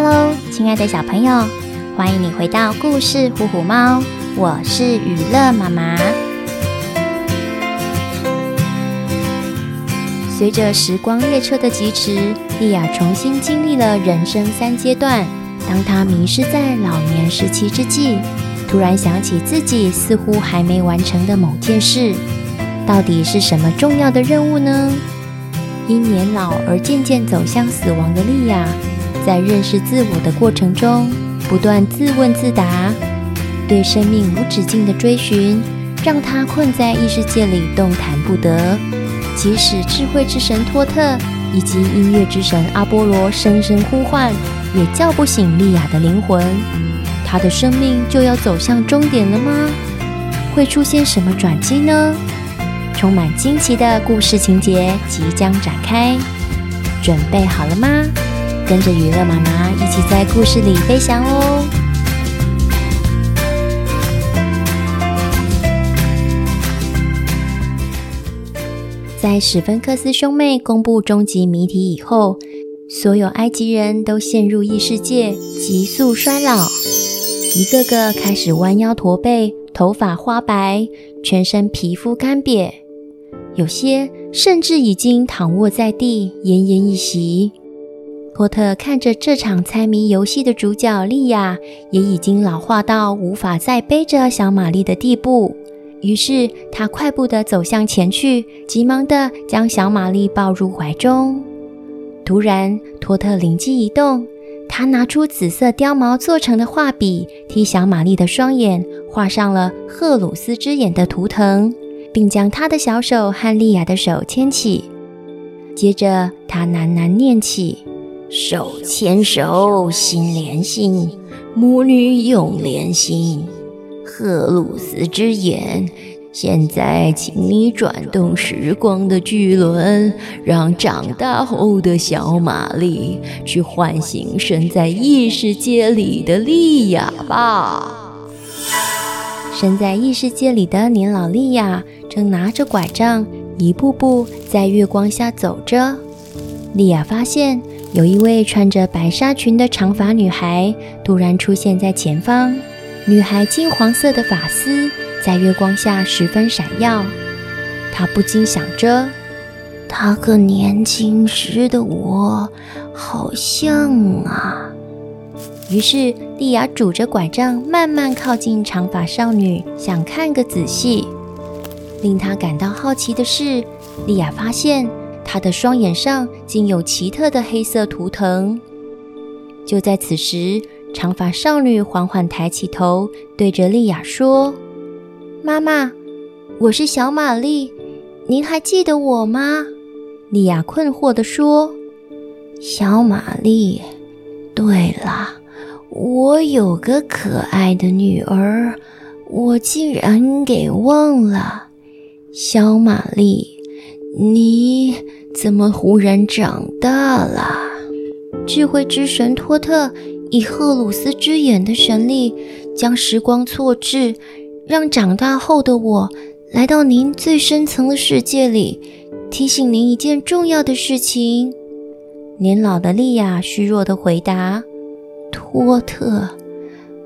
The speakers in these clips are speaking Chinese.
Hello，亲爱的小朋友，欢迎你回到故事《虎虎猫》，我是娱乐妈妈。随着时光列车的疾驰，莉亚重新经历了人生三阶段。当她迷失在老年时期之际，突然想起自己似乎还没完成的某件事，到底是什么重要的任务呢？因年老而渐渐走向死亡的莉亚，在认识自我的过程中，不断自问自答，对生命无止境的追寻，让他困在异世界里动弹不得。即使智慧之神托特以及音乐之神阿波罗声声呼唤，也叫不醒莉亚的灵魂。她的生命就要走向终点了吗？会出现什么转机呢？充满惊奇的故事情节即将展开，准备好了吗？跟着予乐妈妈一起在故事里飞翔哦！在史芬克斯兄妹公布终极谜题以后，所有埃及人都陷入异世界，急速衰老，一个个开始弯腰驼背，头发花白，全身皮肤干瘪。有些甚至已经躺卧在地，奄奄一息。托特看着这场猜谜游戏的主角莉亚，也已经老化到无法再背着小玛丽的地步。于是他快步地走向前去，急忙地将小玛丽抱入怀中。突然，托特灵机一动，他拿出紫色貂毛做成的画笔，替小玛丽的双眼画上了荷鲁斯之眼的图腾。并将他的小手和莉亚的手牵起，接着他喃喃念起：“手牵手，心连心，母女永连心。荷鲁斯之眼，现在请你转动时光的巨轮，让长大后的小玛丽去唤醒身在异世界里的莉亚吧。”身在异世界里的年老莉亚。正拿着拐杖，一步步在月光下走着。莉亚发现有一位穿着白纱裙的长发女孩突然出现在前方。女孩金黄色的发丝在月光下十分闪耀。她不禁想着：她和年轻时的我好像啊。于是，莉亚拄着拐杖，慢慢靠近长发少女，想看个仔细。令她感到好奇的是，莉亚发现她的双眼上竟有奇特的黑色图腾。就在此时，长发少女缓缓抬起头，对着莉亚说：“妈妈，我是小玛丽，您还记得我吗？”莉亚困惑地说：“小玛丽，对了，我有个可爱的女儿，我竟然给忘了。”小玛丽，你怎么忽然长大了？智慧之神托特以荷鲁斯之眼的神力，将时光错置，让长大后的我来到您最深层的世界里，提醒您一件重要的事情。年老的莉亚虚弱地回答：“托特，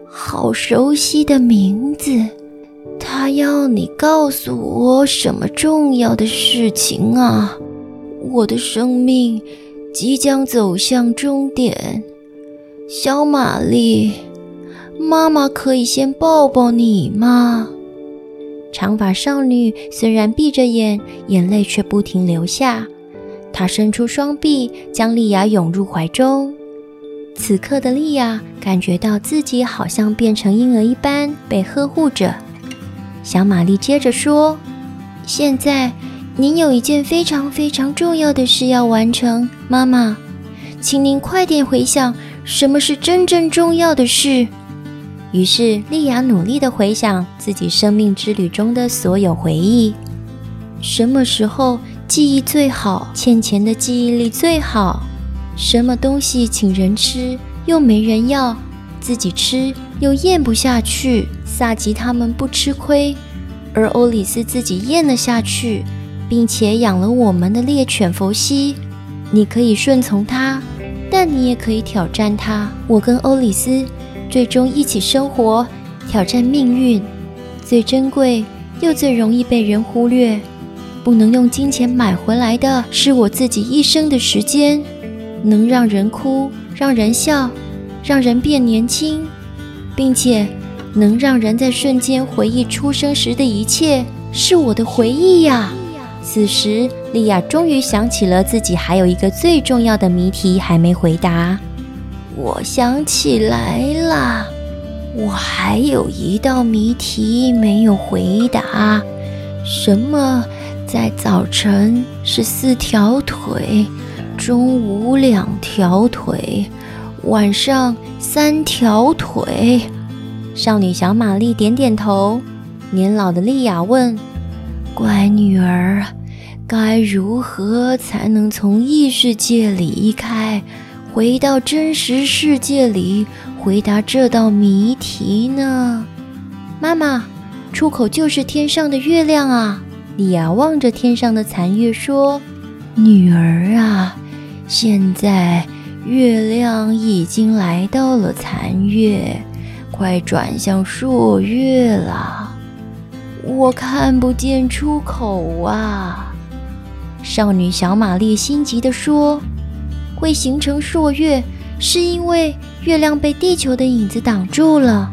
好熟悉的名字。”他要你告诉我什么重要的事情啊？我的生命即将走向终点，小玛丽，妈妈可以先抱抱你吗？长发少女虽然闭着眼，眼泪却不停流下。她伸出双臂，将莉亚拥入怀中。此刻的莉亚感觉到自己好像变成婴儿一般被呵护着。小玛丽接着说：“现在您有一件非常非常重要的事要完成，妈妈，请您快点回想什么是真正重要的事。”于是莉亚努力地回想自己生命之旅中的所有回忆。什么时候记忆最好？欠钱的记忆力最好？什么东西请人吃又没人要？自己吃又咽不下去，萨吉他们不吃亏，而欧里斯自己咽了下去，并且养了我们的猎犬佛西。你可以顺从他，但但你也可以挑战它。我跟欧里斯最终一起生活，挑战命运。最珍贵又最容易被人忽略，不能用金钱买回来的，是我自己一生的时间。能让人哭，让人笑，让人变年轻，并且能让人在瞬间回忆出生时的一切，是我的回忆呀。此时，莉亚终于想起了自己还有一个最重要的谜题还没回答。我想起来了，我还有一道谜题没有回答。什么在早晨是四条腿，中午两条腿，晚上三条腿？少女小玛丽点点头。年老的莉亚问。乖女儿，该如何才能从异世界离开，回到真实世界里回答这道谜题呢？妈妈，出口就是天上的月亮啊！莉亚望着天上的残月说：“女儿啊，现在月亮已经来到了残月，快转向朔月了。”我看不见出口啊！少女小玛丽心急地说：“会形成朔月，是因为月亮被地球的影子挡住了，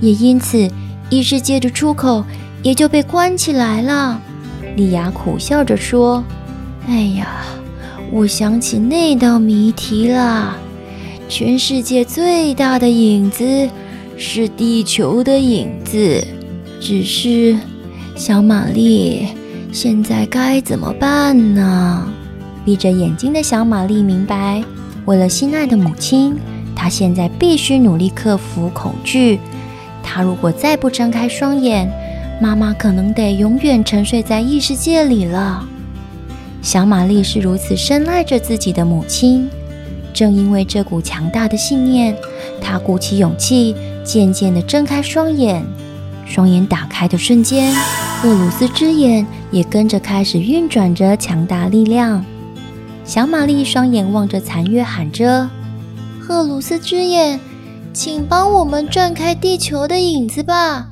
也因此异世界的出口也就被关起来了。”莉亚苦笑着说：“哎呀，我想起那道谜题了。全世界最大的影子是地球的影子。”只是，小玛丽，现在该怎么办呢？闭着眼睛的小玛丽明白，为了心爱的母亲，她现在必须努力克服恐惧。她如果再不睁开双眼，妈妈可能得永远沉睡在异世界里了。小玛丽是如此深爱着自己的母亲，正因为这股强大的信念，她鼓起勇气，渐渐地睁开双眼。双眼打开的瞬间，赫鲁斯之眼也跟着开始运转着强大力量。小玛丽双眼望着残月，喊着：“赫鲁斯之眼，请帮我们转开地球的影子吧！”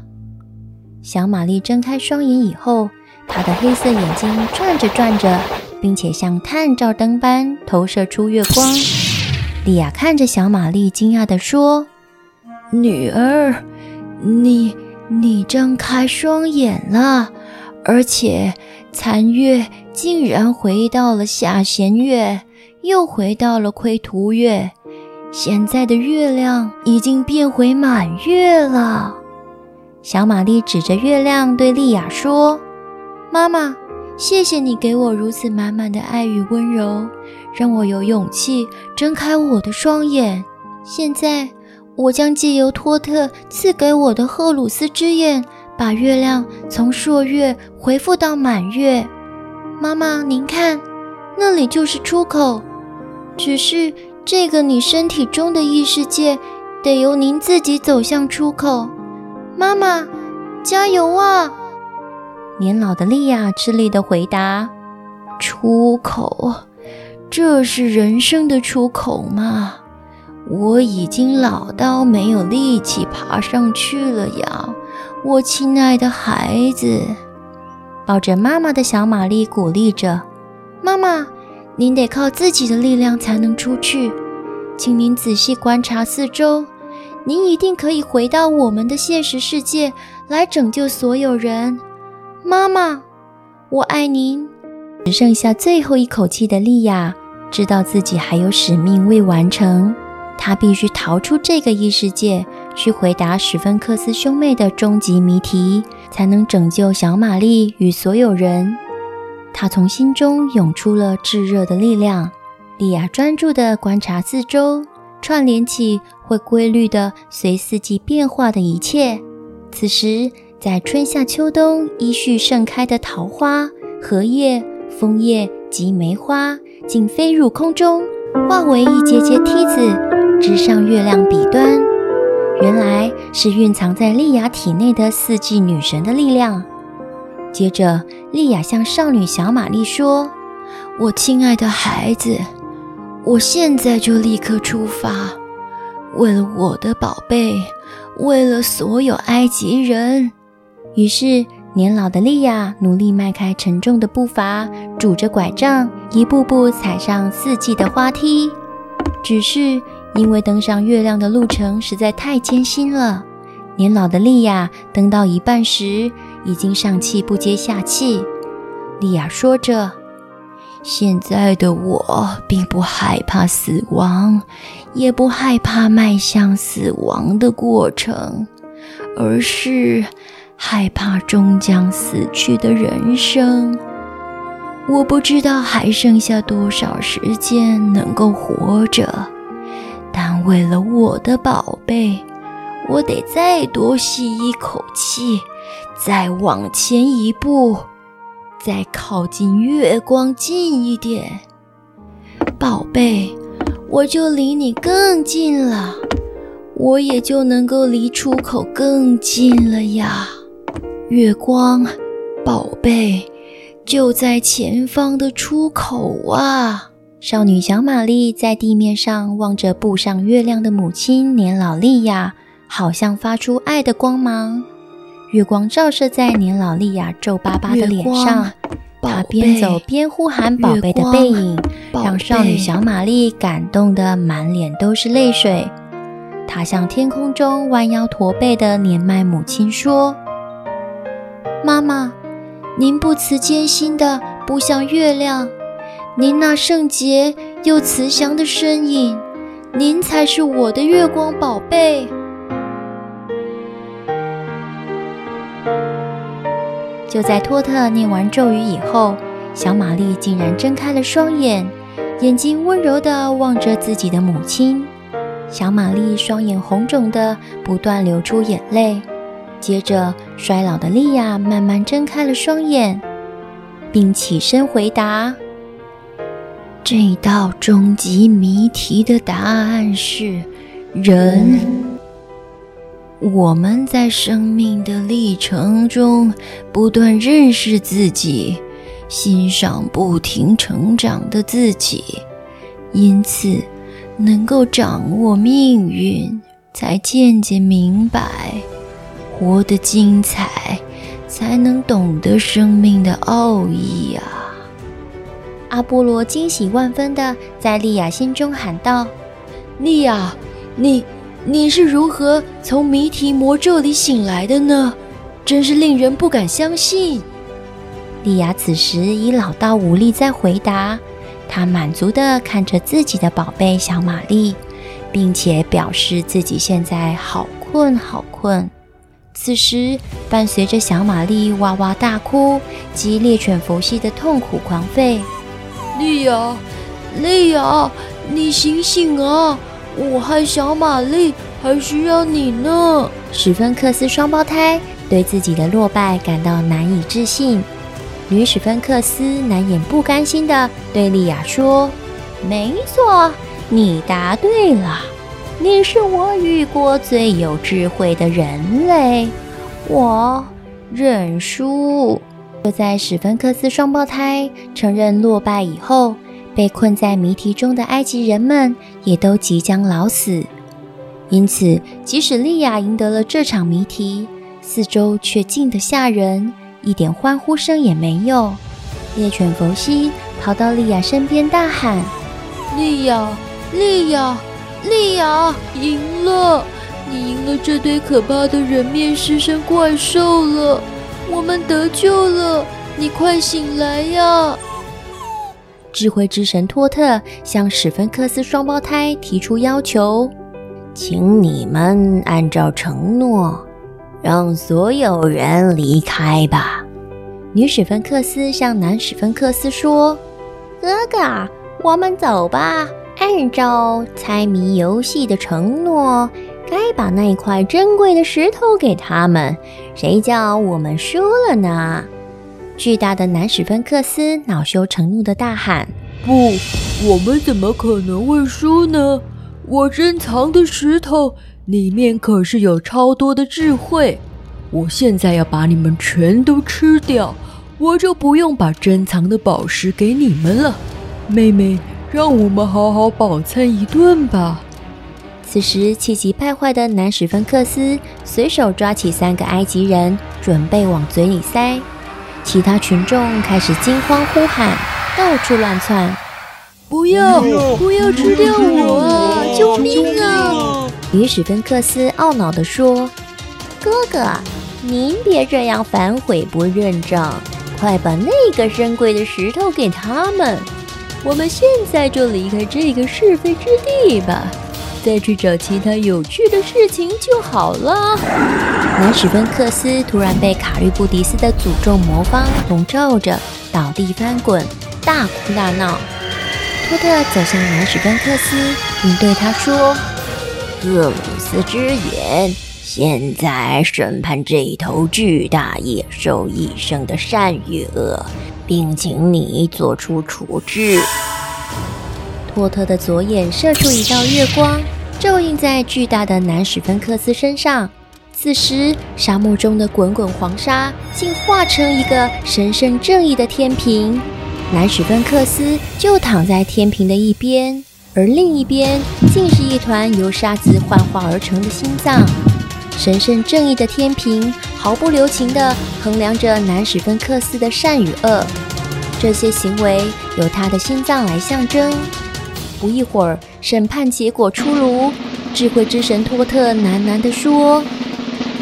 小玛丽睁开双眼以后，她的黑色眼睛转着转着，并且像探照灯般投射出月光。莉亚看着小玛丽，惊讶地说：“女儿，你……”你睁开双眼了，而且残月竟然回到了下弦月，又回到了亏土月。现在的月亮已经变回满月了。小玛丽指着月亮对莉亚说：“妈妈，谢谢你给我如此满满的爱与温柔，让我有勇气睁开我的双眼。现在。”我将借由托特赐给我的赫鲁斯之眼，把月亮从朔月恢复到满月。妈妈，您看，那里就是出口。只是这个你身体中的异世界，得由您自己走向出口。妈妈，加油啊！年老的莉亚吃力地回答：“出口，这是人生的出口吗？”我已经老到没有力气爬上去了呀，我亲爱的孩子。抱着妈妈的小玛丽鼓励着：“妈妈，您得靠自己的力量才能出去，请您仔细观察四周，您一定可以回到我们的现实世界来拯救所有人。妈妈，我爱您。”只剩下最后一口气的莉亚知道自己还有使命未完成。他必须逃出这个异世界，去回答史芬克斯兄妹的终极谜题，才能拯救小玛丽与所有人。他从心中涌出了炙热的力量。莉亚专注地观察四周，串联起会规律地随四季变化的一切。此时，在春夏秋冬依序盛开的桃花、荷叶、枫叶及梅花，竟飞入空中，化为一节节梯子。直上月亮彼端，原来是蕴藏在莉亚体内的四季女神的力量。接着，莉亚向少女小玛丽说：“我亲爱的孩子，我现在就立刻出发，为了我的宝贝，为了所有埃及人。”于是，年老的莉亚努力迈开沉重的步伐，拄着拐杖，一步步踩上四季的花梯。只是因为登上月亮的路程实在太艰辛了，年老的莉亚登到一半时，已经上气不接下气。莉亚说着：“现在的我并不害怕死亡，也不害怕迈向死亡的过程，而是……”害怕终将死去的人生，我不知道还剩下多少时间能够活着，但为了我的宝贝，我得再多吸一口气，再往前一步，再靠近月光近一点。宝贝，我就离你更近了，我也就能够离出口更近了呀。月光，宝贝，就在前方的出口啊！少女小玛丽在地面上望着布上月亮的母亲年老利亚，好像发出爱的光芒。月光照射在年老利亚皱巴巴的脸上，她边走边呼喊宝贝的背影，让少女小玛丽感动得满脸都是泪水。她向天空中弯腰驼背的年迈母亲说。妈妈，您不辞艰辛的步向月亮，您那圣洁又慈祥的身影，您才是我的月光宝贝。就在托特念完咒语以后，小玛丽竟然睁开了双眼，眼睛温柔地望着自己的母亲。小玛丽双眼红肿的，不断流出眼泪。接着，衰老的莉亚慢慢睁开了双眼，并起身回答：“这道终极谜题的答案是人。我们在生命的历程中不断认识自己，欣赏不停成长的自己，因此能够掌握命运，才渐渐明白。”活得精彩，才能懂得生命的奥义啊！阿波罗惊喜万分的在莉亚心中喊道：“莉亚，你你是如何从谜题魔咒里醒来的呢？真是令人不敢相信！”莉亚此时已老到无力再回答，她满足地看着自己的宝贝小玛丽，并且表示自己现在好困好困。此时，伴随着小玛丽哇哇大哭及猎犬伏羲的痛苦狂吠，莉亚，莉亚，你醒醒啊！我和小玛丽还需要你呢。史芬克斯双胞胎对自己的落败感到难以置信，女史芬克斯难掩不甘心地对莉亚说：“没错，你答对了。”你是我遇过最有智慧的人类，我认输。就在史芬克斯双胞胎承认落败以后，被困在谜题中的埃及人们也都即将老死。因此，即使莉亚赢得了这场谜题，四周却静得吓人，一点欢呼声也没有。猎犬伏羲跑到莉亚身边，大喊：“莉亚，莉亚！”莉亚赢了，你赢了这堆可怕的人面狮身怪兽了，我们得救了，你快醒来呀！智慧之神托特向史芬克斯双胞胎提出要求，请你们按照承诺，让所有人离开吧。女史芬克斯向男史芬克斯说：“哥哥，我们走吧。”按照猜谜游戏的承诺，该把那块珍贵的石头给他们。谁叫我们输了呢？巨大的南史芬克斯恼羞成怒地大喊：“不，我们怎么可能会输呢？我珍藏的石头里面可是有超多的智慧。我现在要把你们全都吃掉，我就不用把珍藏的宝石给你们了。妹妹。”让我们好好饱餐一顿吧。此时，气急败坏的南史芬克斯随手抓起三个埃及人，准备往嘴里塞。其他群众开始惊慌呼喊，到处乱窜。不要，不要吃掉我啊！救命啊！女史芬克斯懊恼地说：“哥哥，您别这样反悔不认账，快把那个珍贵的石头给他们。我们现在就离开这个是非之地吧。”再去找其他有趣的事情就好了。南史芬克斯突然被卡律布迪斯的诅咒魔方笼罩着，倒地翻滚，大哭大闹。托特走向南史芬克斯，并对他说：“厄鲁斯之眼，现在审判这一头巨大野兽一生的善与恶，并请你做出处置。”托特的左眼射出一道月光。照映在巨大的南史芬克斯身上。此时，沙漠中的滚滚黄沙竟化成一个神圣正义的天平，南史芬克斯就躺在天平的一边，而另一边竟是一团由沙子幻化而成的心脏。神圣正义的天平毫不留情地衡量着南史芬克斯的善与恶，这些行为由他的心脏来象征。不一会儿，审判结果出炉。智慧之神托特喃喃地说：“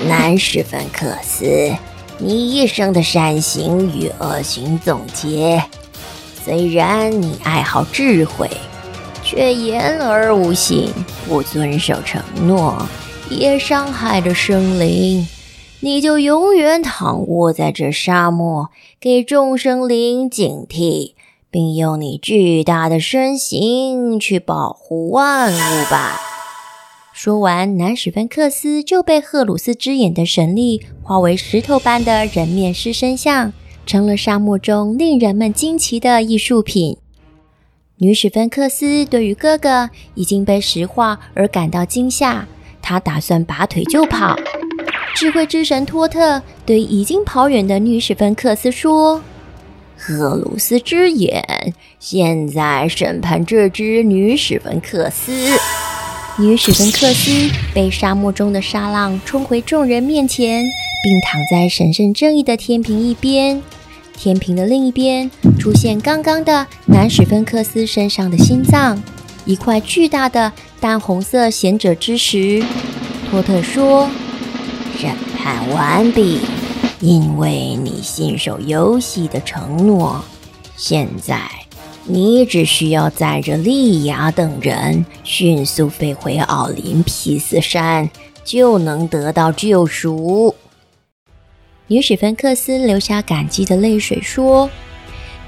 南史芬克斯，你一生的善行与恶行总结。虽然你爱好智慧，却言而无信，不遵守承诺，也伤害着生灵。你就永远躺卧在这沙漠，给众生灵警惕。”并用你巨大的身形去保护万物吧。说完，南史芬克斯就被荷鲁斯之眼的神力化为石头般的人面狮身像，成了沙漠中令人们惊奇的艺术品。女史芬克斯对于哥哥已经被石化而感到惊吓，她打算拔腿就跑。智慧之神托特对已经跑远的女史芬克斯说。荷鲁斯之眼，现在审判这只女史芬克斯。女史芬克斯被沙漠中的沙浪冲回众人面前，并躺在神圣正义的天平一边。天平的另一边出现刚刚的男史芬克斯身上的心脏，一块巨大的淡红色贤者之石。托特说：“审判完毕。”因为你信守游戏的承诺，现在你只需要载着莉亚等人迅速飞回奥林匹斯山，就能得到救赎。女史芬克斯流下感激的泪水，说：“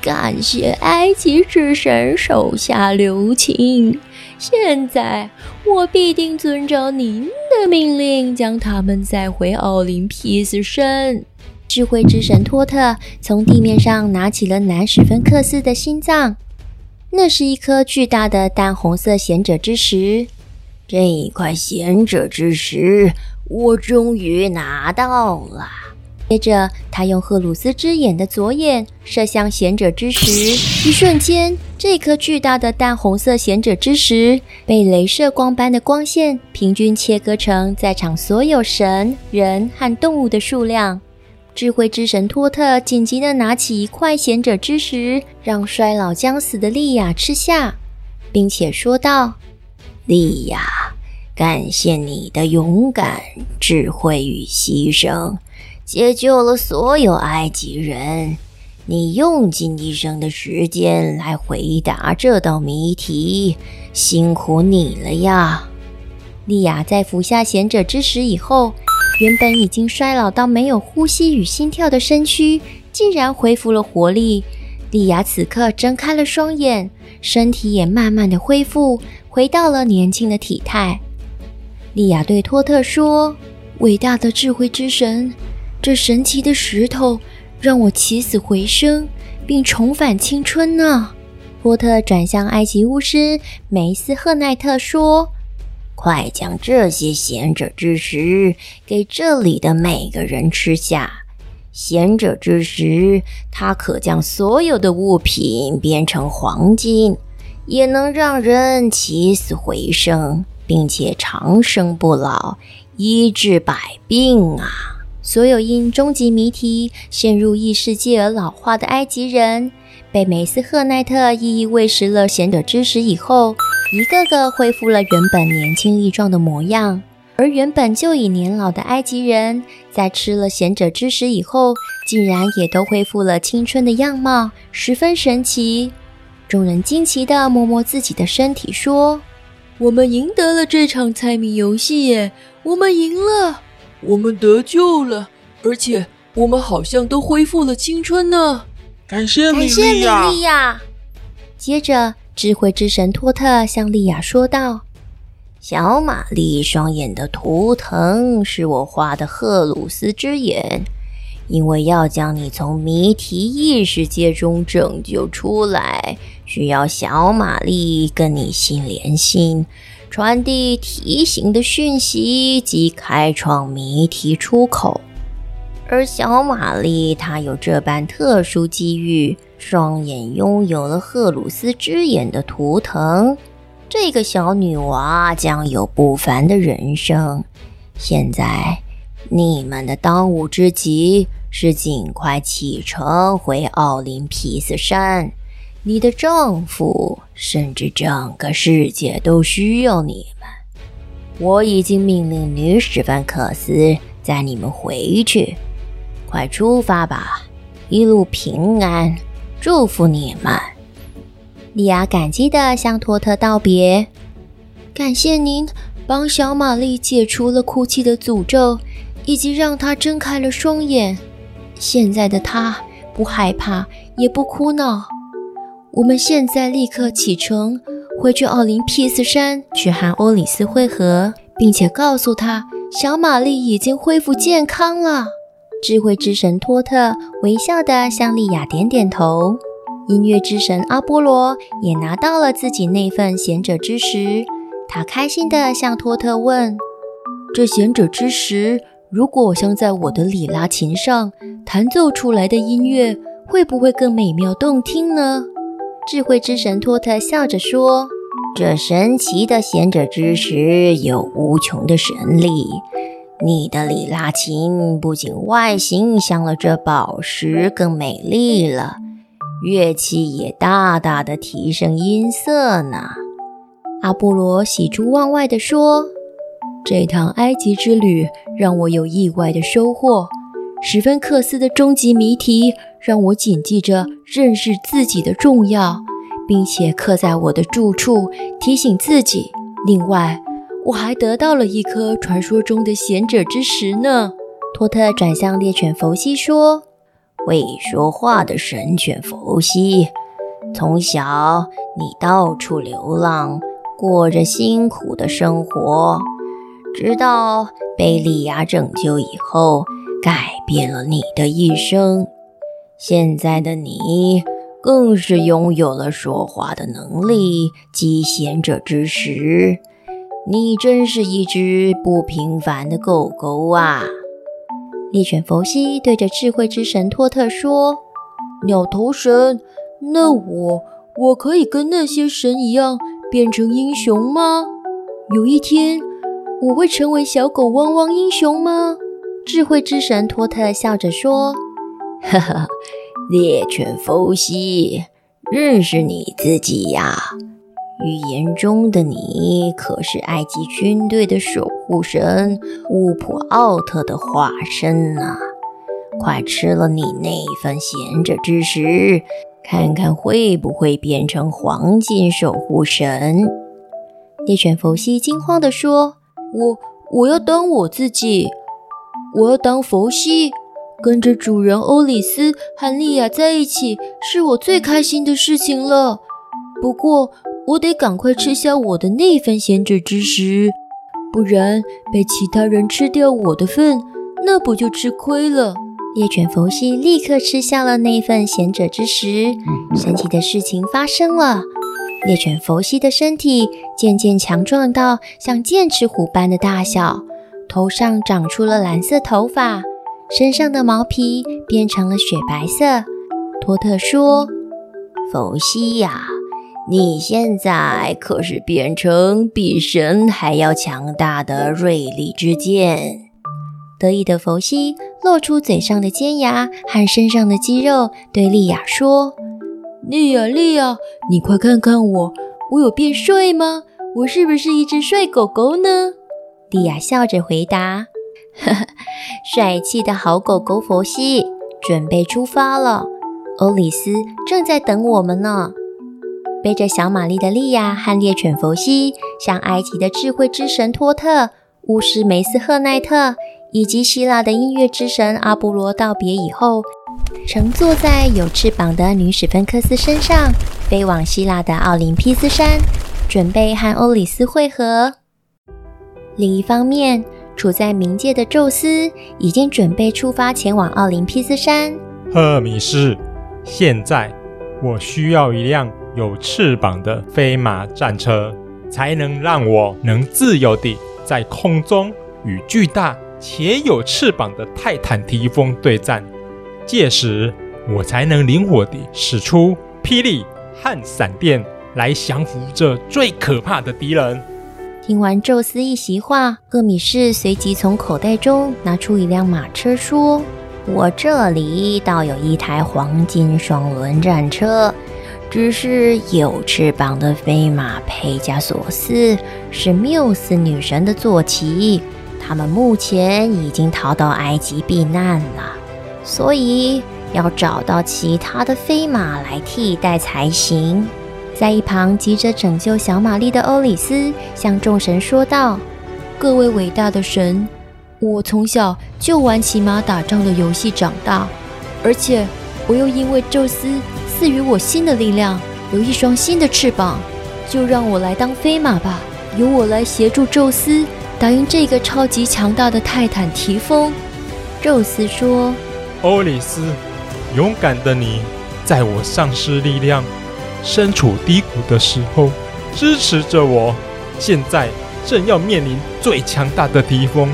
感谢埃及之神手下留情，现在我必定遵照您的命令，将他们载回奥林匹斯山。”智慧之神托特从地面上拿起了南史芬克斯的心脏，那是一颗巨大的淡红色贤者之石。这一块贤者之石，我终于拿到了。接着，他用荷鲁斯之眼的左眼射向贤者之石，一瞬间，这颗巨大的淡红色贤者之石被镭射光般的光线平均切割成在场所有神、人和动物的数量。智慧之神托特紧急地拿起一块贤者之石，让衰老将死的莉亚吃下，并且说道：“莉亚，感谢你的勇敢、智慧与牺牲，解救了所有埃及人。你用尽一生的时间来回答这道谜题，辛苦你了呀！”莉亚在服下贤者之石以后。原本已经衰老到没有呼吸与心跳的身躯，竟然恢复了活力。莉亚此刻睁开了双眼，身体也慢慢的恢复，回到了年轻的体态。莉亚对托特说：“伟大的智慧之神，这神奇的石头让我起死回生，并重返青春呢。”托特转向埃及巫师梅斯赫奈特说。快将这些贤者之石给这里的每个人吃下。贤者之石，它可将所有的物品变成黄金，也能让人起死回生，并且长生不老，医治百病啊！所有因终极谜题陷入异世界而老化的埃及人，被梅斯赫奈特一一喂食了贤者之石以后，一个个恢复了原本年轻力壮的模样。而原本就已年老的埃及人，在吃了贤者之石以后，竟然也都恢复了青春的样貌，十分神奇。众人惊奇地摸摸自己的身体，说：“我们赢得了这场猜谜游戏耶！我们赢了，我们得救了，而且我们好像都恢复了青春呢！感谢你，感谢你，莉亚。”接着，智慧之神托特向莉亚说道。小玛丽双眼的图腾是我画的荷鲁斯之眼，因为要将你从谜题异世界中拯救出来，需要小玛丽跟你心连心，传递提醒的讯息及开创谜题出口。而小玛丽她有这般特殊机遇，双眼拥有了荷鲁斯之眼的图腾。这个小女娃将有不凡的人生。现在，你们的当务之急是尽快启程回奥林匹斯山。你的丈夫，甚至整个世界都需要你们。我已经命令女史范克斯载你们回去。快出发吧，一路平安，祝福你们。莉亚感激地向托特道别，感谢您帮小玛丽解除了哭泣的诅咒，以及让她睁开了双眼。现在的她不害怕，也不哭闹。我们现在立刻启程，回去奥林匹斯山去和欧里斯会合，并且告诉她小玛丽已经恢复健康了。智慧之神托特微笑地向莉亚点点头。音乐之神阿波罗也拿到了自己那份贤者之石，他开心地向托特问：“这贤者之石，如果镶在我的里拉琴上，弹奏出来的音乐会不会更美妙动听呢？”智慧之神托特笑着说：“这神奇的贤者之石有无穷的神力，你的里拉琴不仅外形像了这宝石，更美丽了。”乐器也大大的提升音色呢。阿波罗喜出望外地说：“这趟埃及之旅让我有意外的收获。史芬克斯的终极谜题让我谨记着认识自己的重要，并且刻在我的住处，提醒自己。另外，我还得到了一颗传说中的贤者之石呢。”托特转向猎犬佛西说。会说话的神犬佛西，从小你到处流浪，过着辛苦的生活，直到被莉亚拯救以后，改变了你的一生。现在的你更是拥有了说话的能力及贤者之石，你真是一只不平凡的狗狗啊！猎犬弗西对着智慧之神托特说：“鸟头神，那我我可以跟那些神一样变成英雄吗？有一天我会成为小狗汪汪英雄吗？”智慧之神托特笑着说：“哈哈，猎犬弗西，认识你自己呀。”预言中的你可是埃及军队的守护神乌普奥特的化身呐、啊！快吃了你那份贤者之石，看看会不会变成黄金守护神。猎犬弗西惊慌地说：“我我要当我自己，我要当佛西，跟着主人欧里斯和莉亚在一起，是我最开心的事情了。不过。”我得赶快吃下我的那份贤者之食，不然被其他人吃掉我的份，那不就吃亏了？猎犬佛西立刻吃下了那份贤者之食。神奇的事情发生了，猎犬佛西的身体渐渐强壮到像剑齿虎般的大小，头上长出了蓝色头发，身上的毛皮变成了雪白色。托特说：“佛西呀。”你现在可是变成比神还要强大的锐利之剑。得意的佛西露出嘴上的尖牙和身上的肌肉，对莉亚说：“莉亚，莉亚，你快看看我，我有变帅吗？我是不是一只帅狗狗呢？”莉亚笑着回答：“呵呵，帅气的好狗狗佛西，准备出发了。欧里斯正在等我们呢。”背着小玛丽的莉亚和猎犬佛西，向埃及的智慧之神托特、巫师梅斯赫奈特以及希腊的音乐之神阿波罗道别以后，乘坐在有翅膀的女史芬克斯身上，飞往希腊的奥林匹斯山，准备和欧里斯会合。另一方面，处在冥界的宙斯已经准备出发前往奥林匹斯山。赫米斯，现在我需要一辆。有翅膀的飞马战车，才能让我能自由地在空中与巨大且有翅膀的泰坦提丰对战。届时，我才能灵活地使出霹雳和闪电来降服这最可怕的敌人。听完宙斯一席话，赫米士随即从口袋中拿出一辆马车，说：“我这里倒有一台黄金双轮战车。”只是有翅膀的飞马佩加索斯是缪斯女神的坐骑，他们目前已经逃到埃及避难了，所以要找到其他的飞马来替代才行。在一旁急着拯救小玛丽的欧里斯向众神说道：“各位伟大的神，我从小就玩骑马打仗的游戏长大，而且我又因为宙斯。”赐予我新的力量，有一双新的翅膀，就让我来当飞马吧，由我来协助宙斯打赢这个超级强大的泰坦提丰。宙斯说：“欧里斯，勇敢的你，在我丧失力量、身处低谷的时候支持着我，现在正要面临最强大的提风，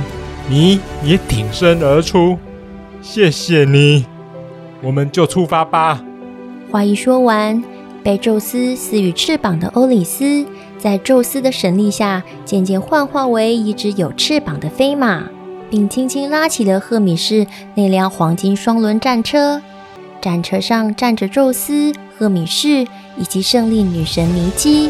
你也挺身而出，谢谢你，我们就出发吧。”话一说完，被宙斯赐予翅膀的欧里斯，在宙斯的神力下，渐渐幻化为一只有翅膀的飞马，并轻轻拉起了赫米士那辆黄金双轮战车。战车上站着宙斯、赫米士以及胜利女神尼基。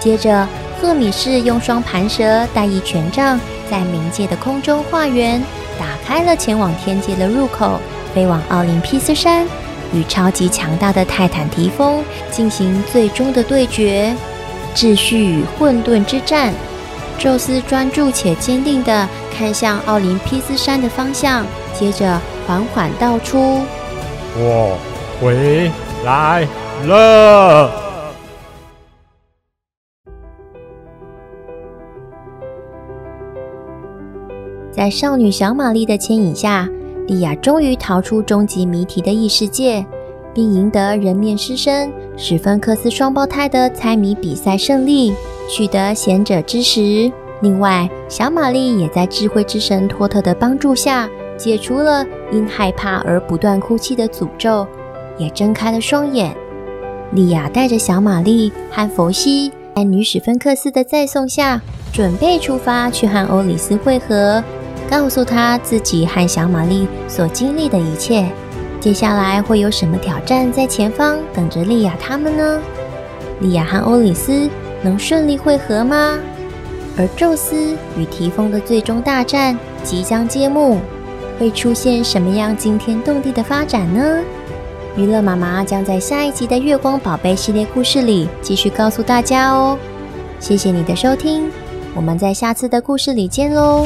接着，赫米士用双盘蛇带一权杖，在冥界的空中画圆，打开了前往天界的入口，飞往奥林匹斯山。与超级强大的泰坦提风进行最终的对决，秩序与混沌之战。宙斯专注且坚定地看向奥林匹斯山的方向，接着缓缓道出：“我回来了。”在少女小玛丽的牵引下。莉亚终于逃出终极谜题的异世界，并赢得人面狮身史芬克斯双胞胎的猜谜比赛胜利，取得贤者之石。另外，小玛丽也在智慧之神托特的帮助下，解除了因害怕而不断哭泣的诅咒，也睁开了双眼。莉亚带着小玛丽和佛西，在女史芬克斯的载送下，准备出发去和欧里斯会合。告诉他自己和小玛丽所经历的一切，接下来会有什么挑战在前方等着莉亚他们呢？莉亚和欧里斯能顺利会合吗？而宙斯与提丰的最终大战即将揭幕，会出现什么样惊天动地的发展呢？娱乐妈妈将在下一集的月光宝贝系列故事里继续告诉大家哦。谢谢你的收听，我们在下次的故事里见喽。